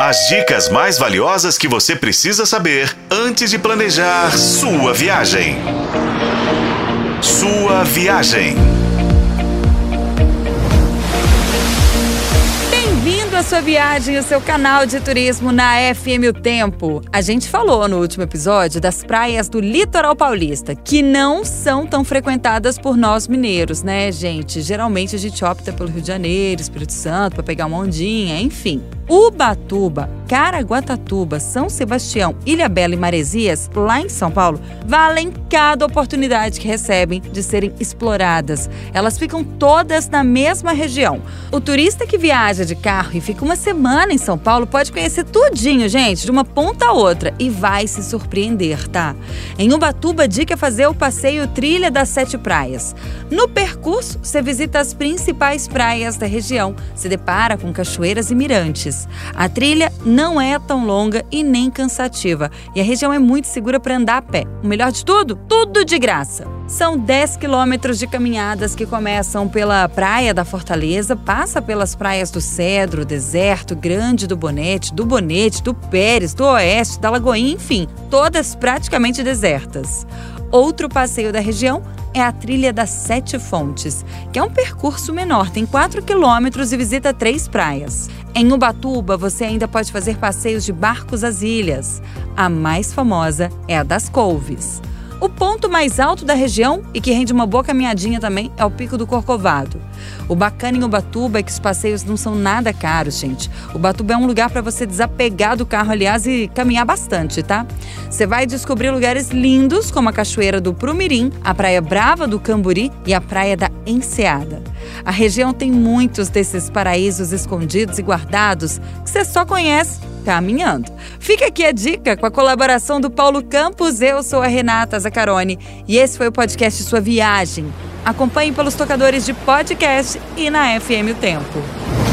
As dicas mais valiosas que você precisa saber antes de planejar sua viagem. Sua viagem. Bem-vindo à sua viagem, o seu canal de turismo na FM O Tempo. A gente falou no último episódio das praias do litoral paulista, que não são tão frequentadas por nós mineiros, né, gente? Geralmente a gente opta pelo Rio de Janeiro, Espírito Santo, para pegar uma ondinha, enfim. Ubatuba, Caraguatatuba, São Sebastião, Ilha Bela e Maresias, lá em São Paulo, valem cada oportunidade que recebem de serem exploradas. Elas ficam todas na mesma região. O turista que viaja de carro e fica uma semana em São Paulo pode conhecer tudinho, gente, de uma ponta a outra e vai se surpreender, tá? Em Ubatuba, a dica é fazer o passeio Trilha das Sete Praias. No percurso, você visita as principais praias da região, se depara com cachoeiras e mirantes. A trilha não é tão longa e nem cansativa, e a região é muito segura para andar a pé. O melhor de tudo? Tudo de graça. São 10 quilômetros de caminhadas que começam pela Praia da Fortaleza, passa pelas praias do Cedro, Deserto, Grande do Bonete, do Bonete, do Pérez, do Oeste, da Lagoinha, enfim, todas praticamente desertas. Outro passeio da região é a Trilha das Sete Fontes, que é um percurso menor, tem 4 quilômetros e visita três praias. Em Ubatuba, você ainda pode fazer passeios de barcos às ilhas. A mais famosa é a das Couves. O ponto mais alto da região e que rende uma boa caminhadinha também é o Pico do Corcovado. O bacana em Ubatuba é que os passeios não são nada caros, gente. Ubatuba é um lugar para você desapegar do carro, aliás, e caminhar bastante, tá? Você vai descobrir lugares lindos como a Cachoeira do Prumirim, a Praia Brava do Camburi e a Praia da Enseada. A região tem muitos desses paraísos escondidos e guardados que você só conhece caminhando. Fica aqui a dica com a colaboração do Paulo Campos. Eu sou a Renata Zacarone e esse foi o podcast Sua Viagem. Acompanhe pelos tocadores de podcast e na FM O Tempo.